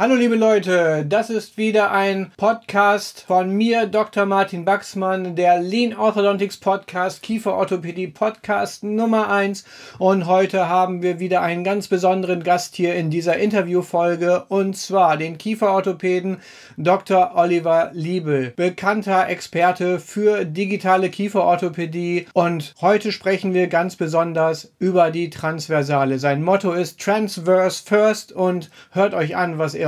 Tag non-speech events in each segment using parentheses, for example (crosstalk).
Hallo liebe Leute, das ist wieder ein Podcast von mir, Dr. Martin Baxmann, der Lean Orthodontics Podcast, Kieferorthopädie Podcast Nummer eins. Und heute haben wir wieder einen ganz besonderen Gast hier in dieser Interviewfolge und zwar den Kieferorthopäden Dr. Oliver Liebel, bekannter Experte für digitale Kieferorthopädie. Und heute sprechen wir ganz besonders über die Transversale. Sein Motto ist Transverse First und hört euch an, was er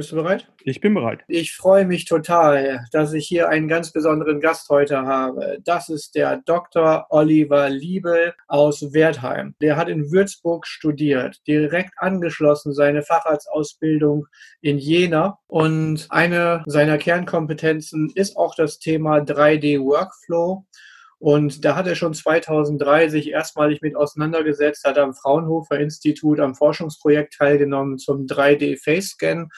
Bist du bereit? Ich bin bereit. Ich freue mich total, dass ich hier einen ganz besonderen Gast heute habe. Das ist der Dr. Oliver Liebel aus Wertheim. Der hat in Würzburg studiert, direkt angeschlossen seine Facharztausbildung in Jena. Und eine seiner Kernkompetenzen ist auch das Thema 3D-Workflow. Und da hat er schon 2003 sich erstmalig mit auseinandergesetzt, hat am Fraunhofer Institut am Forschungsprojekt teilgenommen zum 3D-Face-Scan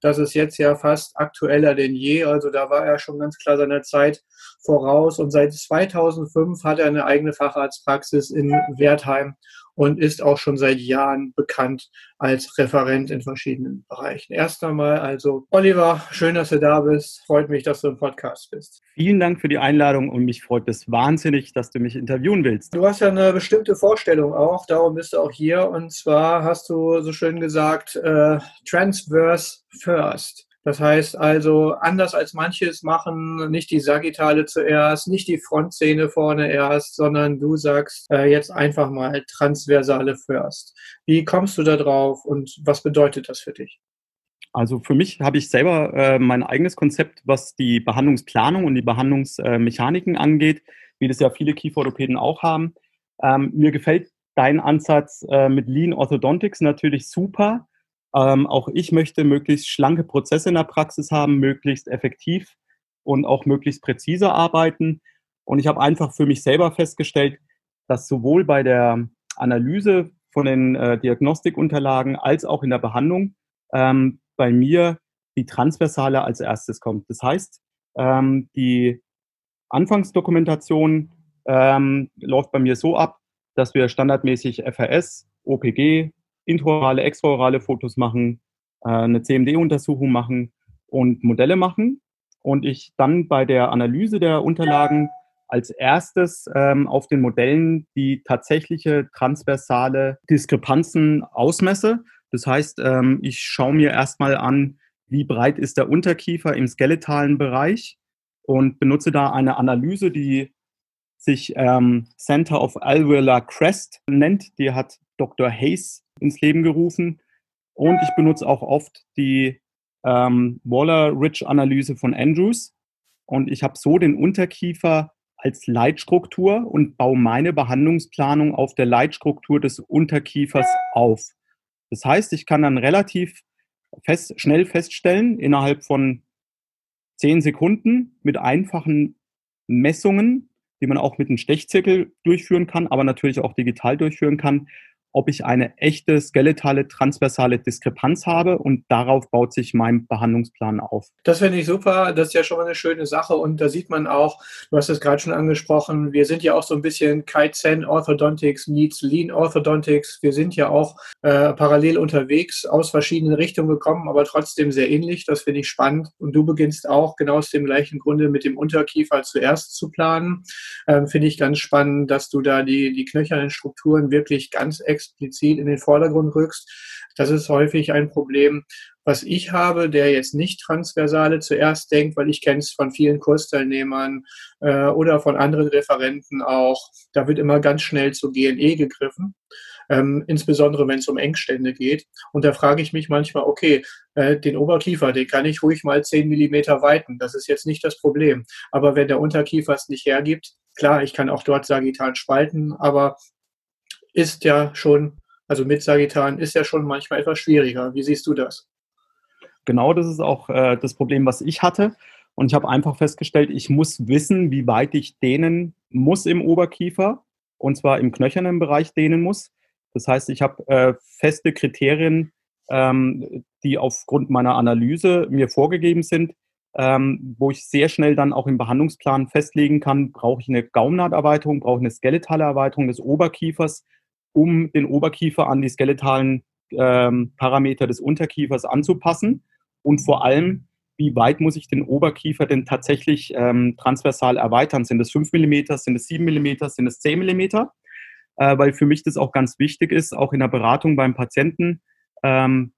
das ist jetzt ja fast aktueller denn je. Also da war er schon ganz klar seiner Zeit voraus. Und seit 2005 hat er eine eigene Facharztpraxis in Wertheim und ist auch schon seit Jahren bekannt als Referent in verschiedenen Bereichen. Erst einmal also, Oliver, schön, dass du da bist. Freut mich, dass du im Podcast bist. Vielen Dank für die Einladung und mich freut es wahnsinnig, dass du mich interviewen willst. Du hast ja eine bestimmte Vorstellung auch, darum bist du auch hier. Und zwar hast du so schön gesagt, äh, Transverse First. Das heißt also, anders als manche es machen, nicht die Sagittale zuerst, nicht die Frontzähne vorne erst, sondern du sagst äh, jetzt einfach mal Transversale first. Wie kommst du da drauf und was bedeutet das für dich? Also für mich habe ich selber äh, mein eigenes Konzept, was die Behandlungsplanung und die Behandlungsmechaniken äh, angeht, wie das ja viele Kieferorthopäden auch haben. Ähm, mir gefällt dein Ansatz äh, mit Lean Orthodontics natürlich super ähm, auch ich möchte möglichst schlanke Prozesse in der Praxis haben, möglichst effektiv und auch möglichst präzise arbeiten. Und ich habe einfach für mich selber festgestellt, dass sowohl bei der Analyse von den äh, Diagnostikunterlagen als auch in der Behandlung ähm, bei mir die Transversale als erstes kommt. Das heißt, ähm, die Anfangsdokumentation ähm, läuft bei mir so ab, dass wir standardmäßig FRS, OPG, intraorale, extraorale Fotos machen, äh, eine CMD-Untersuchung machen und Modelle machen. Und ich dann bei der Analyse der Unterlagen als erstes ähm, auf den Modellen die tatsächliche transversale Diskrepanzen ausmesse. Das heißt, ähm, ich schaue mir erstmal an, wie breit ist der Unterkiefer im skeletalen Bereich und benutze da eine Analyse, die sich ähm, Center of Alveolar Crest nennt. Die hat Dr. Hayes ins Leben gerufen. Und ich benutze auch oft die ähm, Waller-Ridge-Analyse von Andrews. Und ich habe so den Unterkiefer als Leitstruktur und baue meine Behandlungsplanung auf der Leitstruktur des Unterkiefers auf. Das heißt, ich kann dann relativ fest, schnell feststellen, innerhalb von zehn Sekunden mit einfachen Messungen, die man auch mit einem Stechzirkel durchführen kann, aber natürlich auch digital durchführen kann, ob ich eine echte skeletale transversale Diskrepanz habe und darauf baut sich mein Behandlungsplan auf. Das finde ich super, das ist ja schon mal eine schöne Sache. Und da sieht man auch, du hast es gerade schon angesprochen, wir sind ja auch so ein bisschen Kaizen Orthodontics meets Lean Orthodontics, wir sind ja auch äh, parallel unterwegs, aus verschiedenen Richtungen gekommen, aber trotzdem sehr ähnlich, das finde ich spannend. Und du beginnst auch genau aus dem gleichen Grunde mit dem Unterkiefer zuerst zu planen, ähm, finde ich ganz spannend, dass du da die, die knöchernen Strukturen wirklich ganz extra explizit in den Vordergrund rückst. Das ist häufig ein Problem, was ich habe, der jetzt nicht Transversale zuerst denkt, weil ich kenne es von vielen Kursteilnehmern äh, oder von anderen Referenten auch. Da wird immer ganz schnell zu GNE gegriffen. Ähm, insbesondere wenn es um Engstände geht. Und da frage ich mich manchmal, okay, äh, den Oberkiefer, den kann ich ruhig mal 10 Millimeter weiten. Das ist jetzt nicht das Problem. Aber wenn der Unterkiefer es nicht hergibt, klar, ich kann auch dort sagittal spalten, aber ist ja schon, also mit Sagittan ist ja schon manchmal etwas schwieriger. Wie siehst du das? Genau das ist auch äh, das Problem, was ich hatte. Und ich habe einfach festgestellt, ich muss wissen, wie weit ich dehnen muss im Oberkiefer. Und zwar im knöchernen Bereich dehnen muss. Das heißt, ich habe äh, feste Kriterien, ähm, die aufgrund meiner Analyse mir vorgegeben sind, ähm, wo ich sehr schnell dann auch im Behandlungsplan festlegen kann, brauche ich eine Gaumnahterweiterung, brauche ich eine skeletale Erweiterung des Oberkiefers, um den Oberkiefer an die skeletalen ähm, Parameter des Unterkiefers anzupassen und vor allem, wie weit muss ich den Oberkiefer denn tatsächlich ähm, transversal erweitern? Sind es 5 mm, sind es 7 mm, sind es 10 mm? Äh, weil für mich das auch ganz wichtig ist, auch in der Beratung beim Patienten, ähm,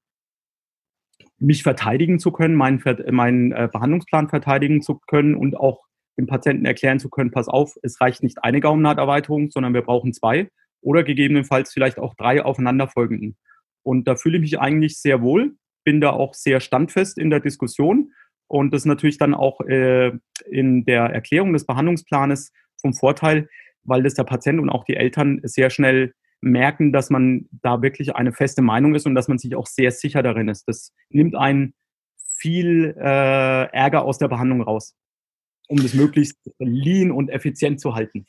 mich verteidigen zu können, meinen, meinen äh, Behandlungsplan verteidigen zu können und auch dem Patienten erklären zu können, pass auf, es reicht nicht eine Gaumennahterweiterung, sondern wir brauchen zwei oder gegebenenfalls vielleicht auch drei aufeinanderfolgenden. Und da fühle ich mich eigentlich sehr wohl, bin da auch sehr standfest in der Diskussion und das ist natürlich dann auch äh, in der Erklärung des Behandlungsplanes vom Vorteil, weil das der Patient und auch die Eltern sehr schnell merken, dass man da wirklich eine feste Meinung ist und dass man sich auch sehr sicher darin ist. Das nimmt einen viel äh, Ärger aus der Behandlung raus, um das möglichst lean und effizient zu halten.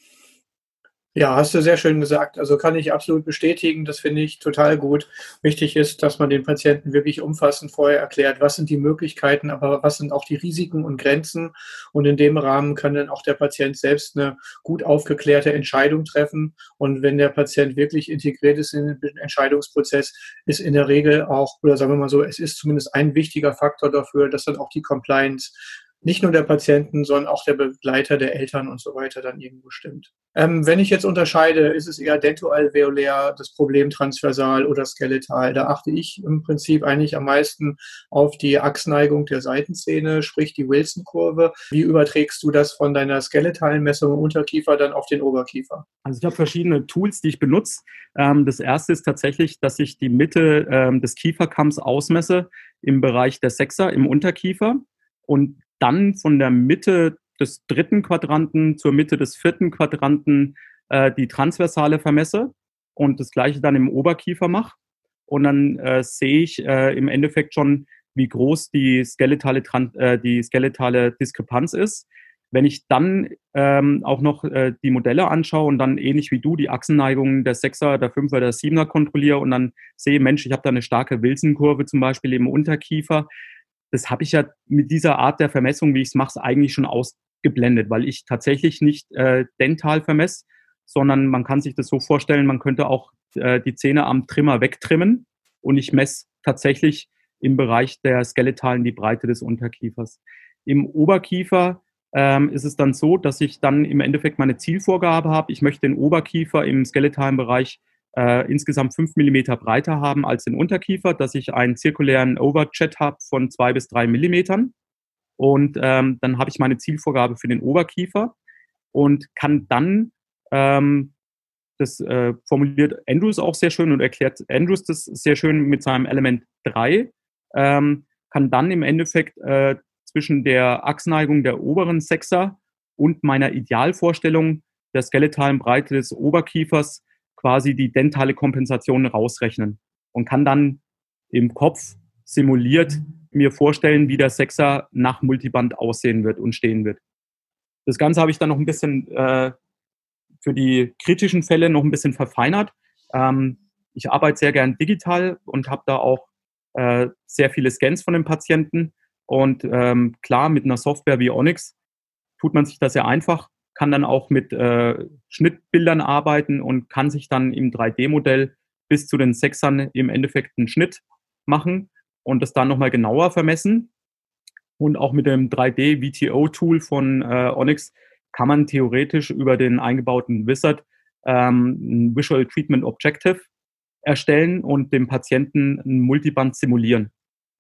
Ja, hast du sehr schön gesagt. Also kann ich absolut bestätigen. Das finde ich total gut. Wichtig ist, dass man den Patienten wirklich umfassend vorher erklärt, was sind die Möglichkeiten, aber was sind auch die Risiken und Grenzen. Und in dem Rahmen kann dann auch der Patient selbst eine gut aufgeklärte Entscheidung treffen. Und wenn der Patient wirklich integriert ist in den Entscheidungsprozess, ist in der Regel auch, oder sagen wir mal so, es ist zumindest ein wichtiger Faktor dafür, dass dann auch die Compliance nicht nur der Patienten, sondern auch der Begleiter der Eltern und so weiter dann irgendwo stimmt. Ähm, wenn ich jetzt unterscheide, ist es eher dentoalveolär, das Problem transversal oder skeletal, da achte ich im Prinzip eigentlich am meisten auf die Achsneigung der Seitenzähne, sprich die Wilson-Kurve. Wie überträgst du das von deiner skeletalen Messung im Unterkiefer dann auf den Oberkiefer? Also ich habe verschiedene Tools, die ich benutze. Ähm, das erste ist tatsächlich, dass ich die Mitte ähm, des Kieferkamms ausmesse im Bereich der Sechser im Unterkiefer und dann von der Mitte des dritten Quadranten zur Mitte des vierten Quadranten äh, die Transversale vermesse und das gleiche dann im Oberkiefer mache. Und dann äh, sehe ich äh, im Endeffekt schon, wie groß die skeletale, äh, die skeletale Diskrepanz ist. Wenn ich dann ähm, auch noch äh, die Modelle anschaue und dann ähnlich wie du die Achsenneigungen der Sechser, der Fünfer, der Siebener kontrolliere und dann sehe, Mensch, ich habe da eine starke Wilson-Kurve zum Beispiel im Unterkiefer, das habe ich ja mit dieser Art der Vermessung, wie ich es mache, eigentlich schon ausgeblendet, weil ich tatsächlich nicht äh, dental vermesse, sondern man kann sich das so vorstellen, man könnte auch äh, die Zähne am Trimmer wegtrimmen und ich messe tatsächlich im Bereich der Skeletalen die Breite des Unterkiefers. Im Oberkiefer ähm, ist es dann so, dass ich dann im Endeffekt meine Zielvorgabe habe. Ich möchte den Oberkiefer im skeletalen Bereich äh, insgesamt fünf Millimeter breiter haben als den Unterkiefer, dass ich einen zirkulären Overjet habe von zwei bis drei Millimetern. Und ähm, dann habe ich meine Zielvorgabe für den Oberkiefer und kann dann, ähm, das äh, formuliert Andrews auch sehr schön und erklärt Andrews das sehr schön mit seinem Element 3, ähm, kann dann im Endeffekt äh, zwischen der Achsneigung der oberen Sechser und meiner Idealvorstellung der skeletalen Breite des Oberkiefers quasi die dentale Kompensation rausrechnen und kann dann im Kopf simuliert mir vorstellen, wie der Sechser nach Multiband aussehen wird und stehen wird. Das Ganze habe ich dann noch ein bisschen äh, für die kritischen Fälle noch ein bisschen verfeinert. Ähm, ich arbeite sehr gern digital und habe da auch äh, sehr viele Scans von den Patienten. Und ähm, klar, mit einer Software wie Onyx tut man sich das sehr einfach kann dann auch mit äh, Schnittbildern arbeiten und kann sich dann im 3D-Modell bis zu den Sechsern im Endeffekt einen Schnitt machen und das dann nochmal genauer vermessen. Und auch mit dem 3D-VTO-Tool von äh, Onyx kann man theoretisch über den eingebauten Wizard ähm, ein Visual Treatment Objective erstellen und dem Patienten ein Multiband simulieren.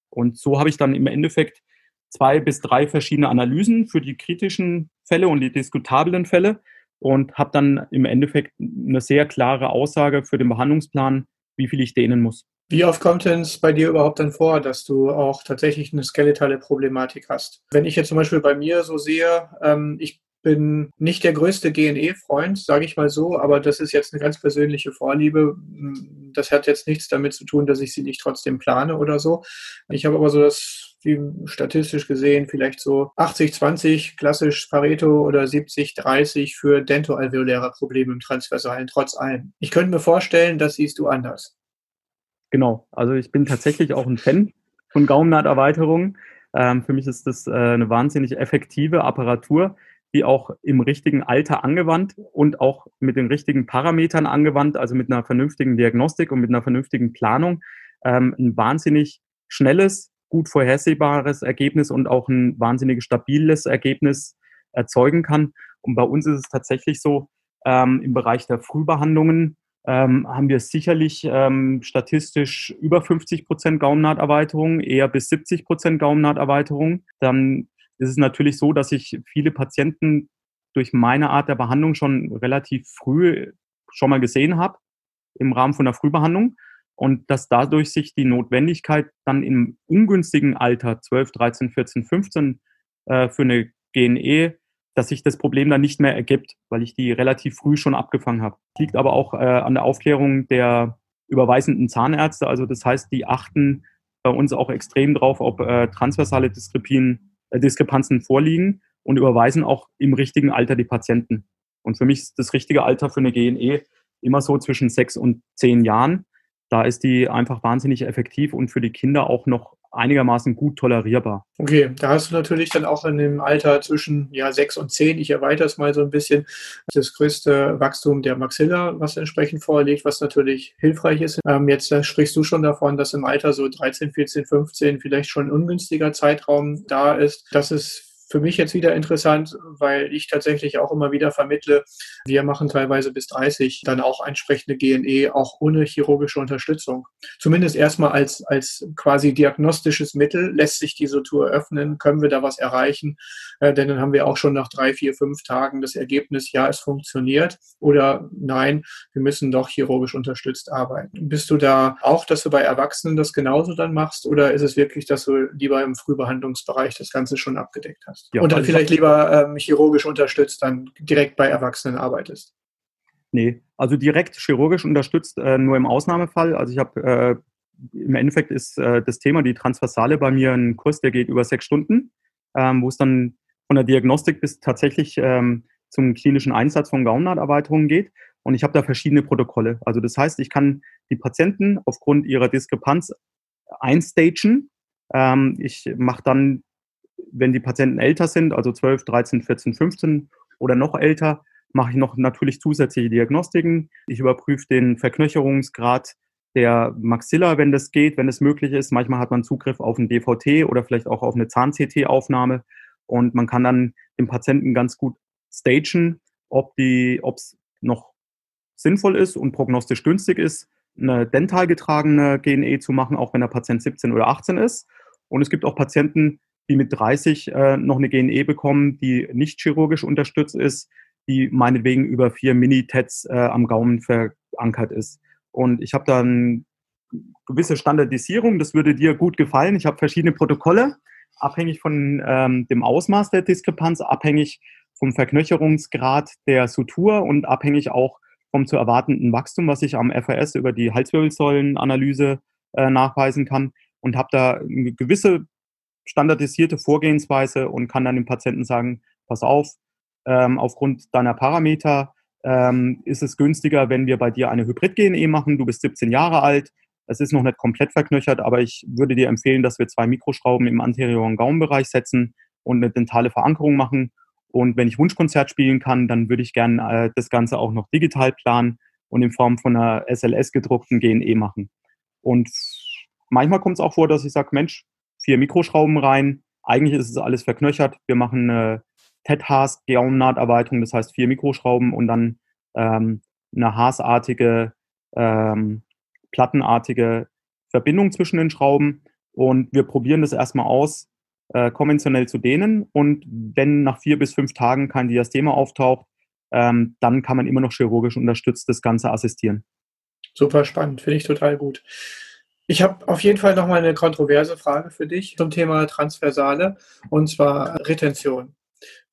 Und so habe ich dann im Endeffekt zwei bis drei verschiedene Analysen für die kritischen Fälle und die diskutablen Fälle und habe dann im Endeffekt eine sehr klare Aussage für den Behandlungsplan, wie viel ich dehnen muss. Wie oft kommt denn es bei dir überhaupt dann vor, dass du auch tatsächlich eine skeletale Problematik hast? Wenn ich jetzt zum Beispiel bei mir so sehe, ähm, ich bin nicht der größte GNE-Freund, sage ich mal so, aber das ist jetzt eine ganz persönliche Vorliebe. Das hat jetzt nichts damit zu tun, dass ich sie nicht trotzdem plane oder so. Ich habe aber so das, wie statistisch gesehen, vielleicht so 80-20 klassisch Pareto oder 70-30 für dentoalveoläre Probleme im Transversalen, trotz allem. Ich könnte mir vorstellen, das siehst du anders. Genau, also ich bin tatsächlich auch ein Fan von Gaumennaht-Erweiterungen. Ähm, für mich ist das äh, eine wahnsinnig effektive Apparatur, die auch im richtigen Alter angewandt und auch mit den richtigen Parametern angewandt, also mit einer vernünftigen Diagnostik und mit einer vernünftigen Planung, ähm, ein wahnsinnig schnelles, gut vorhersehbares Ergebnis und auch ein wahnsinnig stabiles Ergebnis erzeugen kann. Und bei uns ist es tatsächlich so, ähm, im Bereich der Frühbehandlungen ähm, haben wir sicherlich ähm, statistisch über 50 Prozent Gaumnahterweiterung, eher bis 70 Prozent Gaumnahterweiterung. Dann ist es natürlich so, dass ich viele Patienten durch meine Art der Behandlung schon relativ früh schon mal gesehen habe im Rahmen von der Frühbehandlung und dass dadurch sich die Notwendigkeit dann im ungünstigen Alter 12, 13, 14, 15 äh, für eine GNE dass sich das Problem dann nicht mehr ergibt, weil ich die relativ früh schon abgefangen habe. Liegt aber auch äh, an der Aufklärung der überweisenden Zahnärzte. Also das heißt, die achten bei uns auch extrem drauf, ob äh, transversale äh, Diskrepanzen vorliegen und überweisen auch im richtigen Alter die Patienten. Und für mich ist das richtige Alter für eine GNE immer so zwischen sechs und zehn Jahren. Da ist die einfach wahnsinnig effektiv und für die Kinder auch noch einigermaßen gut tolerierbar. Okay, da hast du natürlich dann auch in dem Alter zwischen ja, sechs und zehn, ich erweitere es mal so ein bisschen, das größte Wachstum der Maxilla, was entsprechend vorliegt, was natürlich hilfreich ist. Ähm, jetzt äh, sprichst du schon davon, dass im Alter so 13, 14, 15 vielleicht schon ein ungünstiger Zeitraum da ist. Das ist für mich jetzt wieder interessant, weil ich tatsächlich auch immer wieder vermittle, wir machen teilweise bis 30 dann auch entsprechende GNE, auch ohne chirurgische Unterstützung. Zumindest erstmal als, als quasi diagnostisches Mittel lässt sich die Sutur öffnen, können wir da was erreichen, äh, denn dann haben wir auch schon nach drei, vier, fünf Tagen das Ergebnis, ja, es funktioniert oder nein, wir müssen doch chirurgisch unterstützt arbeiten. Bist du da auch, dass du bei Erwachsenen das genauso dann machst oder ist es wirklich, dass du lieber im Frühbehandlungsbereich das Ganze schon abgedeckt hast? Ja, und dann vielleicht lieber ähm, chirurgisch unterstützt dann direkt bei Erwachsenen arbeitest. Nee, also direkt chirurgisch unterstützt äh, nur im Ausnahmefall. Also ich habe äh, im Endeffekt ist äh, das Thema die Transversale bei mir ein Kurs, der geht über sechs Stunden, ähm, wo es dann von der Diagnostik bis tatsächlich ähm, zum klinischen Einsatz von Gaumnahterweiterungen geht. Und ich habe da verschiedene Protokolle. Also das heißt, ich kann die Patienten aufgrund ihrer Diskrepanz einstagen. Ähm, ich mache dann wenn die Patienten älter sind, also 12, 13, 14, 15 oder noch älter, mache ich noch natürlich zusätzliche Diagnostiken. Ich überprüfe den Verknöcherungsgrad der Maxilla, wenn das geht, wenn es möglich ist. Manchmal hat man Zugriff auf ein DVT oder vielleicht auch auf eine Zahn-CT-Aufnahme und man kann dann den Patienten ganz gut stagen, ob es noch sinnvoll ist und prognostisch günstig ist, eine dental getragene GNE zu machen, auch wenn der Patient 17 oder 18 ist. Und es gibt auch Patienten, die mit 30 äh, noch eine GNE bekommen, die nicht chirurgisch unterstützt ist, die meinetwegen über vier Mini-TEDs äh, am Gaumen verankert ist. Und ich habe dann gewisse Standardisierung, das würde dir gut gefallen. Ich habe verschiedene Protokolle, abhängig von ähm, dem Ausmaß der Diskrepanz, abhängig vom Verknöcherungsgrad der Sutur und abhängig auch vom zu erwartenden Wachstum, was ich am FRS über die Halswirbelsäulenanalyse äh, nachweisen kann und habe da eine gewisse standardisierte Vorgehensweise und kann dann dem Patienten sagen, pass auf, ähm, aufgrund deiner Parameter ähm, ist es günstiger, wenn wir bei dir eine Hybrid-GNE machen. Du bist 17 Jahre alt, es ist noch nicht komplett verknöchert, aber ich würde dir empfehlen, dass wir zwei Mikroschrauben im anterioren Gaumenbereich setzen und eine dentale Verankerung machen. Und wenn ich Wunschkonzert spielen kann, dann würde ich gerne äh, das Ganze auch noch digital planen und in Form von einer SLS gedruckten GNE machen. Und manchmal kommt es auch vor, dass ich sage, Mensch, vier Mikroschrauben rein. Eigentlich ist es alles verknöchert. Wir machen eine TED-Haas-Gaumennahterweiterung, das heißt vier Mikroschrauben und dann ähm, eine haasartige, ähm, plattenartige Verbindung zwischen den Schrauben. Und wir probieren das erstmal aus, äh, konventionell zu dehnen. Und wenn nach vier bis fünf Tagen kein Diastema auftaucht, ähm, dann kann man immer noch chirurgisch unterstützt das Ganze assistieren. Super spannend, finde ich total gut. Ich habe auf jeden Fall nochmal eine kontroverse Frage für dich zum Thema Transversale und zwar Retention.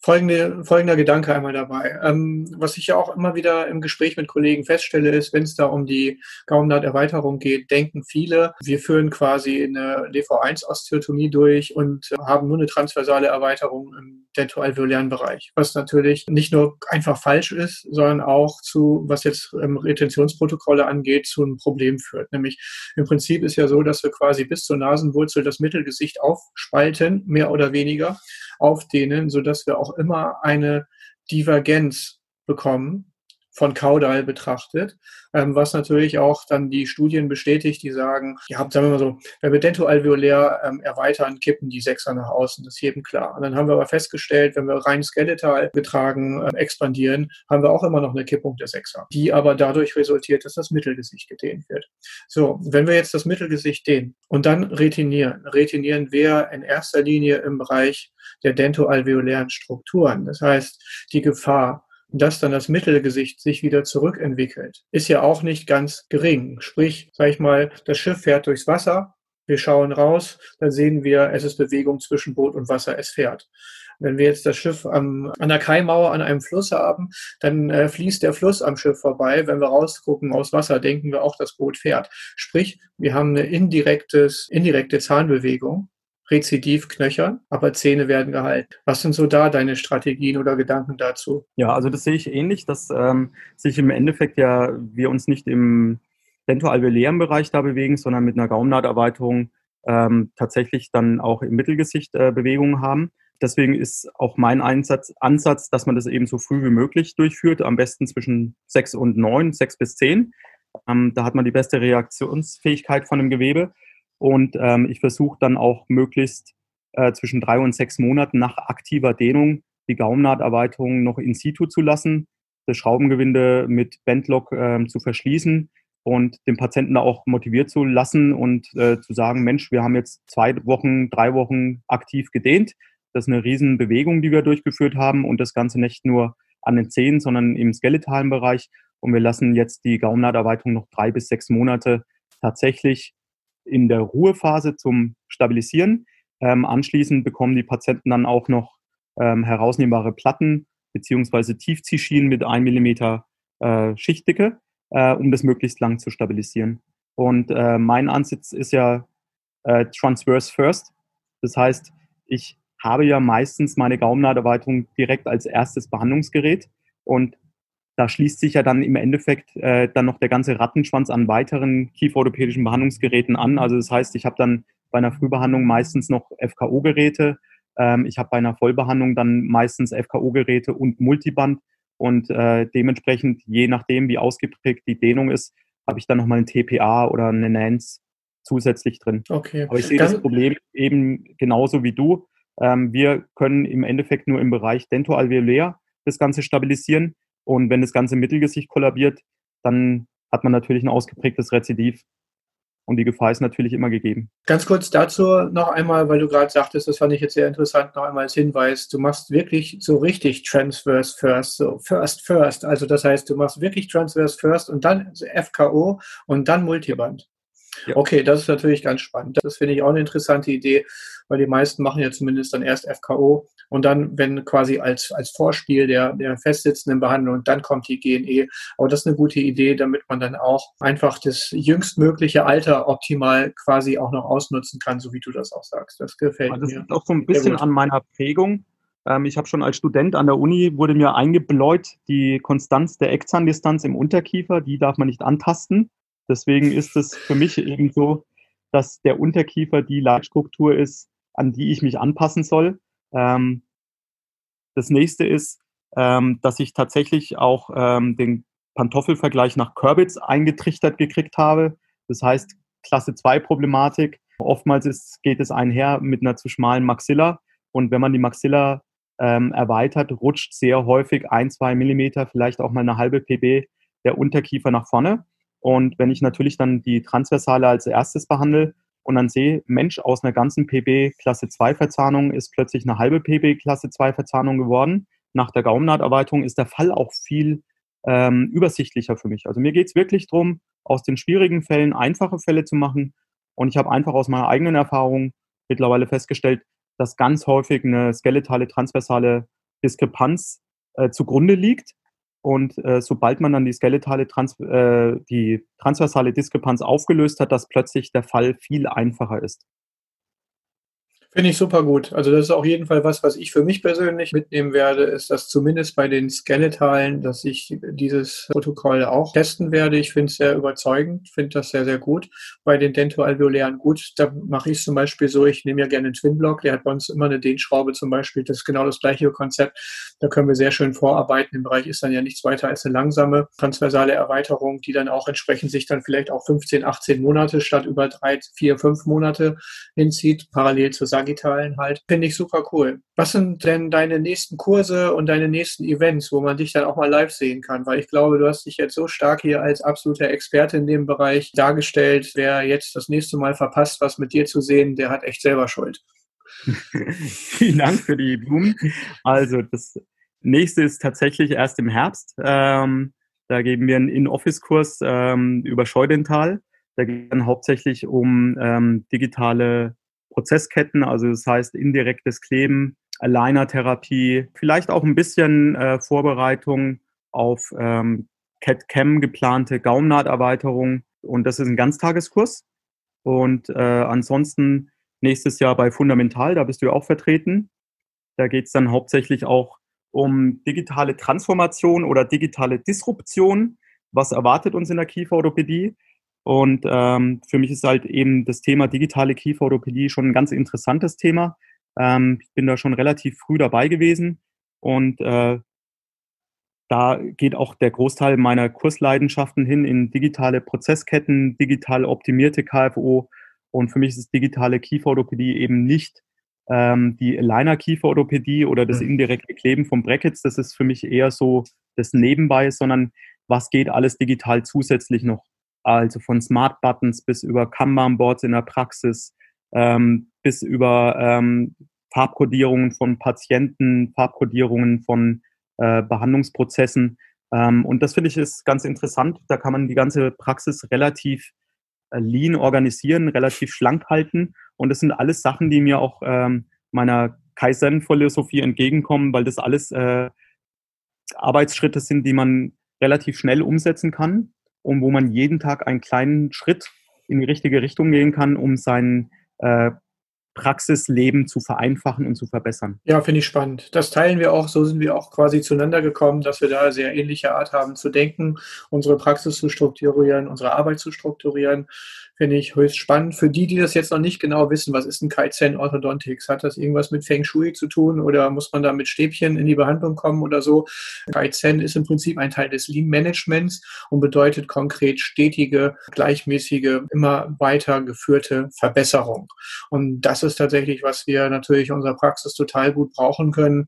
Folgende, folgender Gedanke einmal dabei. Ähm, was ich ja auch immer wieder im Gespräch mit Kollegen feststelle, ist, wenn es da um die Gaumennaht-Erweiterung geht, denken viele, wir führen quasi eine DV1-Osteotomie durch und haben nur eine transversale Erweiterung im dentoalveolären Bereich, was natürlich nicht nur einfach falsch ist, sondern auch zu, was jetzt ähm, Retentionsprotokolle angeht, zu einem Problem führt. Nämlich im Prinzip ist ja so, dass wir quasi bis zur Nasenwurzel das Mittelgesicht aufspalten, mehr oder weniger aufdehnen, sodass wir auch immer eine Divergenz bekommen von Kaudal betrachtet, ähm, was natürlich auch dann die Studien bestätigt, die sagen, ja, sagen wir mal so, wenn wir dentoalveolär ähm, erweitern, kippen die Sechser nach außen, das ist jedem klar. Und dann haben wir aber festgestellt, wenn wir rein skeletal getragen äh, expandieren, haben wir auch immer noch eine Kippung der Sechser, die aber dadurch resultiert, dass das Mittelgesicht gedehnt wird. So, wenn wir jetzt das Mittelgesicht dehnen und dann retinieren, retinieren wir in erster Linie im Bereich der dentoalveolären Strukturen. Das heißt, die Gefahr, dass dann das Mittelgesicht sich wieder zurückentwickelt, ist ja auch nicht ganz gering. Sprich, sag ich mal, das Schiff fährt durchs Wasser, wir schauen raus, dann sehen wir, es ist Bewegung zwischen Boot und Wasser, es fährt. Wenn wir jetzt das Schiff am, an der Kaimauer an einem Fluss haben, dann äh, fließt der Fluss am Schiff vorbei. Wenn wir rausgucken aus Wasser, denken wir auch, das Boot fährt. Sprich, wir haben eine indirektes, indirekte Zahnbewegung Rezidiv knöchern, aber Zähne werden gehalten. Was sind so da deine Strategien oder Gedanken dazu? Ja, also das sehe ich ähnlich, dass ähm, sich im Endeffekt ja wir uns nicht im dentoalveolären Bereich da bewegen, sondern mit einer Gaumnahterweiterung ähm, tatsächlich dann auch im Mittelgesicht äh, Bewegungen haben. Deswegen ist auch mein Einsatz, Ansatz, dass man das eben so früh wie möglich durchführt, am besten zwischen sechs und neun, sechs bis zehn. Ähm, da hat man die beste Reaktionsfähigkeit von dem Gewebe. Und ähm, ich versuche dann auch möglichst äh, zwischen drei und sechs Monaten nach aktiver Dehnung die Gaumnahterweiterung noch in situ zu lassen, das Schraubengewinde mit Bandlock äh, zu verschließen und den Patienten da auch motiviert zu lassen und äh, zu sagen, Mensch, wir haben jetzt zwei Wochen, drei Wochen aktiv gedehnt. Das ist eine riesen Bewegung, die wir durchgeführt haben und das Ganze nicht nur an den Zähnen, sondern im skeletalen Bereich. Und wir lassen jetzt die Gaumnahterweiterung noch drei bis sechs Monate tatsächlich in der Ruhephase zum Stabilisieren. Ähm, anschließend bekommen die Patienten dann auch noch ähm, herausnehmbare Platten beziehungsweise Tiefziehschienen mit 1 mm äh, Schichtdicke, äh, um das möglichst lang zu stabilisieren. Und äh, mein Ansatz ist ja äh, Transverse First. Das heißt, ich habe ja meistens meine Gaumnahterweiterung direkt als erstes Behandlungsgerät und da schließt sich ja dann im Endeffekt äh, dann noch der ganze Rattenschwanz an weiteren kieferorthopädischen Behandlungsgeräten an. Also das heißt, ich habe dann bei einer Frühbehandlung meistens noch FKO-Geräte. Ähm, ich habe bei einer Vollbehandlung dann meistens FKO-Geräte und Multiband. Und äh, dementsprechend, je nachdem, wie ausgeprägt die Dehnung ist, habe ich dann nochmal ein TPA oder eine NANS zusätzlich drin. Okay. Aber ich sehe das Problem eben genauso wie du. Ähm, wir können im Endeffekt nur im Bereich dentoalveolär das Ganze stabilisieren. Und wenn das ganze Mittelgesicht kollabiert, dann hat man natürlich ein ausgeprägtes Rezidiv. Und die Gefahr ist natürlich immer gegeben. Ganz kurz dazu noch einmal, weil du gerade sagtest, das fand ich jetzt sehr interessant, noch einmal als Hinweis, du machst wirklich so richtig Transverse First, so First First. Also das heißt, du machst wirklich Transverse First und dann FKO und dann Multiband. Ja. Okay, das ist natürlich ganz spannend. Das finde ich auch eine interessante Idee, weil die meisten machen ja zumindest dann erst FKO und dann, wenn quasi als, als Vorspiel der, der festsitzenden Behandlung und dann kommt die GNE. Aber das ist eine gute Idee, damit man dann auch einfach das jüngstmögliche Alter optimal quasi auch noch ausnutzen kann, so wie du das auch sagst. Das gefällt also das mir. Das ist auch so ein bisschen an meiner Prägung. Ähm, ich habe schon als Student an der Uni, wurde mir eingebläut, die Konstanz der Eckzahndistanz im Unterkiefer, die darf man nicht antasten. Deswegen ist es für mich eben so, dass der Unterkiefer die Leitstruktur ist, an die ich mich anpassen soll. Ähm, das nächste ist, ähm, dass ich tatsächlich auch ähm, den Pantoffelvergleich nach Körbitz eingetrichtert gekriegt habe. Das heißt, Klasse 2 Problematik. Oftmals ist, geht es einher mit einer zu schmalen Maxilla. Und wenn man die Maxilla ähm, erweitert, rutscht sehr häufig ein, zwei Millimeter, vielleicht auch mal eine halbe PB der Unterkiefer nach vorne. Und wenn ich natürlich dann die Transversale als erstes behandle, und dann sehe, Mensch, aus einer ganzen PB Klasse 2 Verzahnung ist plötzlich eine halbe PB Klasse 2 Verzahnung geworden. Nach der Gaumnahterweiterung ist der Fall auch viel ähm, übersichtlicher für mich. Also mir geht es wirklich darum, aus den schwierigen Fällen einfache Fälle zu machen. Und ich habe einfach aus meiner eigenen Erfahrung mittlerweile festgestellt, dass ganz häufig eine skeletale transversale Diskrepanz äh, zugrunde liegt. Und äh, sobald man dann die skeletale, Trans äh, die transversale Diskrepanz aufgelöst hat, dass plötzlich der Fall viel einfacher ist. Finde ich super gut. Also das ist auf jeden Fall was, was ich für mich persönlich mitnehmen werde, ist, dass zumindest bei den Skeletalen, dass ich dieses Protokoll auch testen werde. Ich finde es sehr überzeugend, finde das sehr, sehr gut. Bei den dentoalveolären gut, da mache ich es zum Beispiel so, ich nehme ja gerne einen Twinblock, der hat bei uns immer eine Dehnschraube zum Beispiel. Das ist genau das gleiche Konzept. Da können wir sehr schön vorarbeiten. Im Bereich ist dann ja nichts weiter als eine langsame transversale Erweiterung, die dann auch entsprechend sich dann vielleicht auch 15, 18 Monate statt über drei, vier, fünf Monate hinzieht, parallel zur Sagittalen halt. Finde ich super cool. Was sind denn deine nächsten Kurse und deine nächsten Events, wo man dich dann auch mal live sehen kann? Weil ich glaube, du hast dich jetzt so stark hier als absoluter Experte in dem Bereich dargestellt. Wer jetzt das nächste Mal verpasst, was mit dir zu sehen, der hat echt selber Schuld. (laughs) Vielen Dank für die Blumen. Also das nächste ist tatsächlich erst im Herbst. Ähm, da geben wir einen In-Office-Kurs ähm, über Scheudental. Da geht es dann hauptsächlich um ähm, digitale Prozessketten, also das heißt indirektes Kleben, Aligner-Therapie, vielleicht auch ein bisschen äh, Vorbereitung auf ähm, CAD-CAM geplante Gaumnahterweiterung. Und das ist ein Ganztageskurs. Und äh, ansonsten nächstes Jahr bei Fundamental, da bist du ja auch vertreten. Da geht es dann hauptsächlich auch um digitale Transformation oder digitale Disruption. Was erwartet uns in der Kieferorthopädie? Und ähm, für mich ist halt eben das Thema digitale Kieferorthopädie schon ein ganz interessantes Thema. Ähm, ich bin da schon relativ früh dabei gewesen und äh, da geht auch der Großteil meiner Kursleidenschaften hin in digitale Prozessketten, digital optimierte KFO. Und für mich ist digitale Kieferorthopädie eben nicht ähm, die Aligner-Kieferorthopädie oder das mhm. indirekte Kleben von Brackets. Das ist für mich eher so das Nebenbei, sondern was geht alles digital zusätzlich noch also von Smart Buttons bis über Kanban-Boards in der Praxis, ähm, bis über ähm, Farbkodierungen von Patienten, Farbkodierungen von äh, Behandlungsprozessen. Ähm, und das finde ich ist ganz interessant. Da kann man die ganze Praxis relativ äh, lean organisieren, relativ schlank halten. Und das sind alles Sachen, die mir auch ähm, meiner Kaizen-Philosophie entgegenkommen, weil das alles äh, Arbeitsschritte sind, die man relativ schnell umsetzen kann und wo man jeden Tag einen kleinen Schritt in die richtige Richtung gehen kann, um sein äh, Praxisleben zu vereinfachen und zu verbessern. Ja, finde ich spannend. Das teilen wir auch. So sind wir auch quasi zueinander gekommen, dass wir da sehr ähnliche Art haben zu denken, unsere Praxis zu strukturieren, unsere Arbeit zu strukturieren. Finde ich höchst spannend. Für die, die das jetzt noch nicht genau wissen, was ist ein Kaizen Orthodontics? Hat das irgendwas mit Feng Shui zu tun oder muss man da mit Stäbchen in die Behandlung kommen oder so? Kaizen ist im Prinzip ein Teil des Lean Managements und bedeutet konkret stetige, gleichmäßige, immer weiter geführte Verbesserung. Und das ist tatsächlich, was wir natürlich in unserer Praxis total gut brauchen können.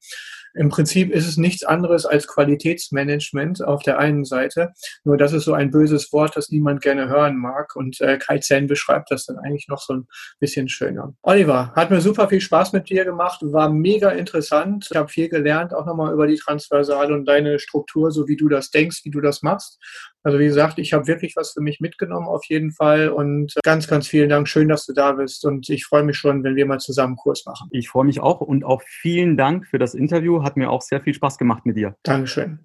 Im Prinzip ist es nichts anderes als Qualitätsmanagement auf der einen Seite. Nur das ist so ein böses Wort, das niemand gerne hören mag. Und äh, Kai Zen beschreibt das dann eigentlich noch so ein bisschen schöner. Oliver, hat mir super viel Spaß mit dir gemacht, war mega interessant. Ich habe viel gelernt, auch nochmal über die Transversale und deine Struktur, so wie du das denkst, wie du das machst. Also wie gesagt, ich habe wirklich was für mich mitgenommen auf jeden Fall und ganz, ganz vielen Dank. Schön, dass du da bist und ich freue mich schon, wenn wir mal zusammen Kurs machen. Ich freue mich auch und auch vielen Dank für das Interview. Hat mir auch sehr viel Spaß gemacht mit dir. Dankeschön.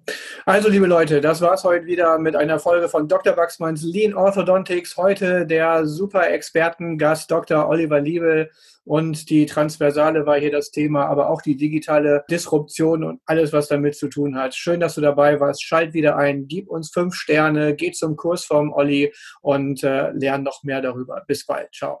Also liebe Leute, das war es heute wieder mit einer Folge von Dr. Wachsmanns Lean Orthodontics. Heute der super Expertengast Dr. Oliver Liebel und die Transversale war hier das Thema, aber auch die digitale Disruption und alles, was damit zu tun hat. Schön, dass du dabei warst. Schalt wieder ein, gib uns fünf Sterne, geh zum Kurs vom Olli und äh, lern noch mehr darüber. Bis bald. Ciao.